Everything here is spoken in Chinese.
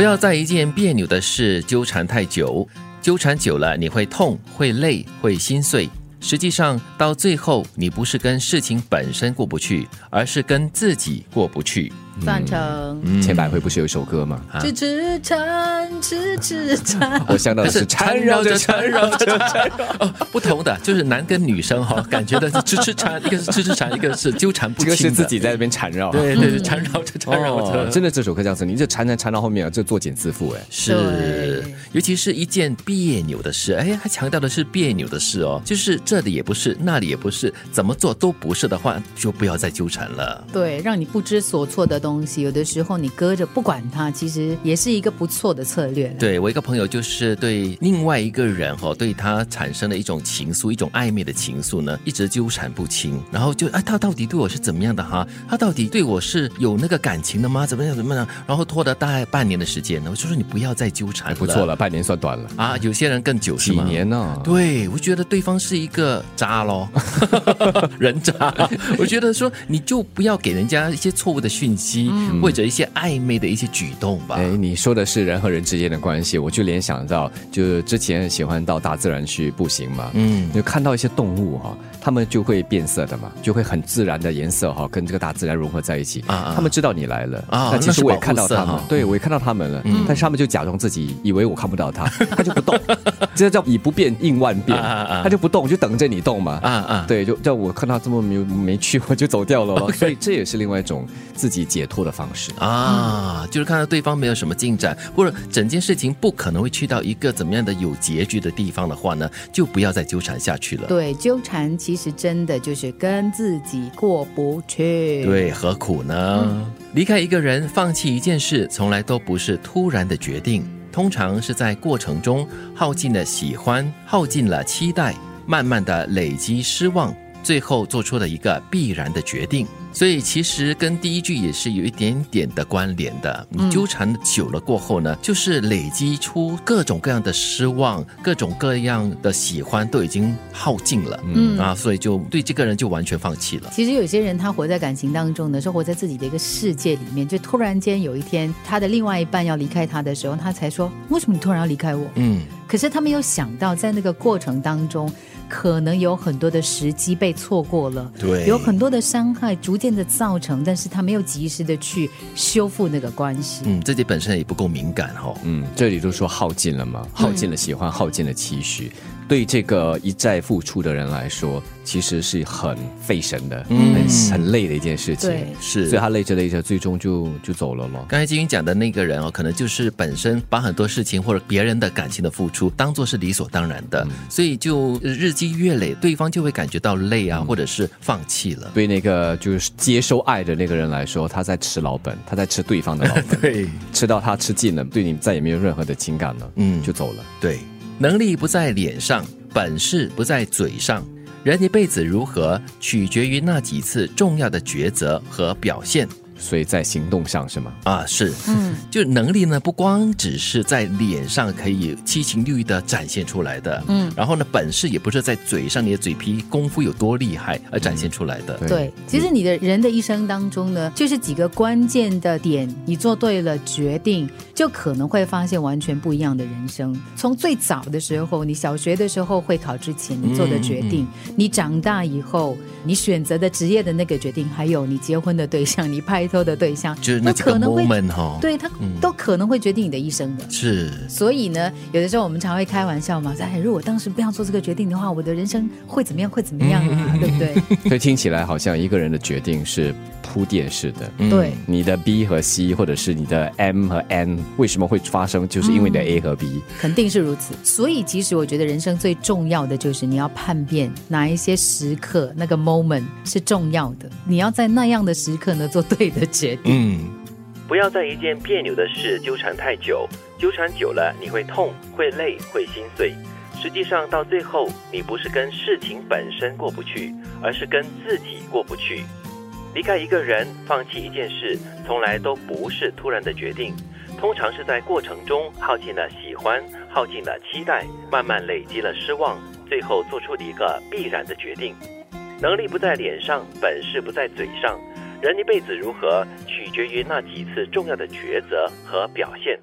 不要在一件别扭的事纠缠太久，纠缠久了你会痛、会累、会心碎。实际上，到最后你不是跟事情本身过不去，而是跟自己过不去。赞成。嗯千百惠不是有一首歌吗？啊痴痴缠，痴痴缠。我想到的是缠绕着缠绕着缠绕。哦，不同的就是男跟女生哈、感觉的是痴痴缠，一个是痴痴缠，一个是纠缠不这清的。个是自己在那边缠绕。对对对，缠绕着缠绕着，哦，真的这首歌这样子，你这缠缠缠到后面啊，就作茧自缚哎。是对，尤其是一件别扭的事，哎，还强调的是别扭的事哦，就是这里也不是，那里也不是，怎么做都不是的话，就不要再纠缠了。对，让你不知所措的东西，有的时候你搁着不管它，其实也是一个不错的策略。，对我一个朋友就是对另外一个人哈、哦，对他产生了一种情愫，一种暧昧的情愫呢，一直纠缠不清，然后就哎，他到底对我是怎么样的哈？他到底对我是有那个感情的吗？怎么样怎么样？然后拖了大概半年的时间呢，我就说你不要再纠缠了，不错了，半年算短了，啊，有些人更久是几？年呢？对，我觉得对方是一个渣喽，人渣。我觉得说你就不要给人家一些错误的讯息，或者一些暧昧的一些举动吧。哎，你说的是人和人之间的关系，我就联想到，就是之前喜欢到大自然去步行嘛，嗯，就看到一些动物哈、它们就会变色的嘛，就会很自然的颜色哈、跟这个大自然融合在一起。啊啊他们知道你来了啊那其实我也看到，他们对我也看到他们了，但是他们就假装自己以为我看不到他，他就不动，这叫以不变应万变，啊啊啊他就不动，就等着你动嘛。啊啊，对，就叫我看到这么没没去，我就走掉了咯。所以这也是另外一种自己解脱的方式。啊，就是看到对方没有什么进展，或者整件事情不可能会去到一个怎么样的有结局的地方的话呢，就不要再纠缠下去了。对，纠缠其实真的就是跟自己过不去。，对，何苦呢？离开一个人，放弃一件事，从来都不是突然的决定，通常是在过程中耗尽了喜欢，耗尽了期待，慢慢的累积失望，最后做出了一个必然的决定。所以其实跟第一句也是有一点点的关联的。你纠缠久了过后呢，就是累积出各种各样的失望，各种各样的喜欢都已经耗尽了，嗯啊，所以就对这个人就完全放弃了。其实有些人他活在感情当中呢，是，活在自己的一个世界里面，就突然间有一天他的另外一半要离开他的时候，他才说：“为什么你突然要离开我？”嗯。可是他没有想到，在那个过程当中，可能有很多的时机被错过了，对有很多的伤害逐渐的造成，但是他没有及时的去修复那个关系。嗯，自己本身也不够敏感哈、哦。嗯，这里都说耗尽了嘛，耗尽了喜欢，耗尽了期许。对这个一再付出的人来说，其实是很费神的，嗯。很很累的一件事情。对。是。所以他累着累着，最终就就走了咯。刚才金云讲的那个人哦，可能就是本身把很多事情或者别人的感情的付出当做是理所当然的，所以就日积月累，对方就会感觉到累啊，或者是放弃了。对那个就是接受爱的那个人来说，他在吃老本，他在吃对方的老本，对。吃到他吃尽了，对你再也没有任何的情感了，嗯。就走了。对，能力不在脸上，本事不在嘴上。人一辈子如何，取决于那几次重要的抉择和表现。所以在行动上是吗？啊，是，嗯，就能力呢，不光只是在脸上可以七情六欲的展现出来的，嗯，然后呢，本事也不是在嘴上你的嘴皮功夫有多厉害而展现出来的，对对，其实你的人的一生当中呢，就是几个关键的点，你做对了决定，就可能会发现完全不一样的人生。从最早的时候，你小学的时候会考之前你做的决定，你长大以后你选择的职业的那个决定，还有你结婚的对象，你拍拖的对象，都就是那可能会对他嗯都可能会决定你的一生的。是，所以呢，有的时候我们常会开玩笑嘛，说哎，如果当时不要做这个决定的话，我的人生会怎么样？会怎么样啊？对不对？所以听起来好像一个人的决定是铺垫式的。嗯对，你的 B 和 C，或者是你的 M 和 N，为什么会发生？就是因为你的 A 和 B。肯定是如此。所以，其实我觉得人生最重要的就是你要叛变哪一些时刻，那个 moment 是重要的。你要在那样的时刻呢做对的决定。嗯，不要在一件别扭的事纠缠太久，纠缠久了你会痛、会累、会心碎。实际上，到最后，你不是跟事情本身过不去，而是跟自己过不去。离开一个人，放弃一件事，从来都不是突然的决定，通常是在过程中耗尽了喜欢，耗尽了期待，慢慢累积了失望，最后做出了一个必然的决定。能力不在脸上，本事不在嘴上。人一辈子如何，取决于那几次重要的抉择和表现。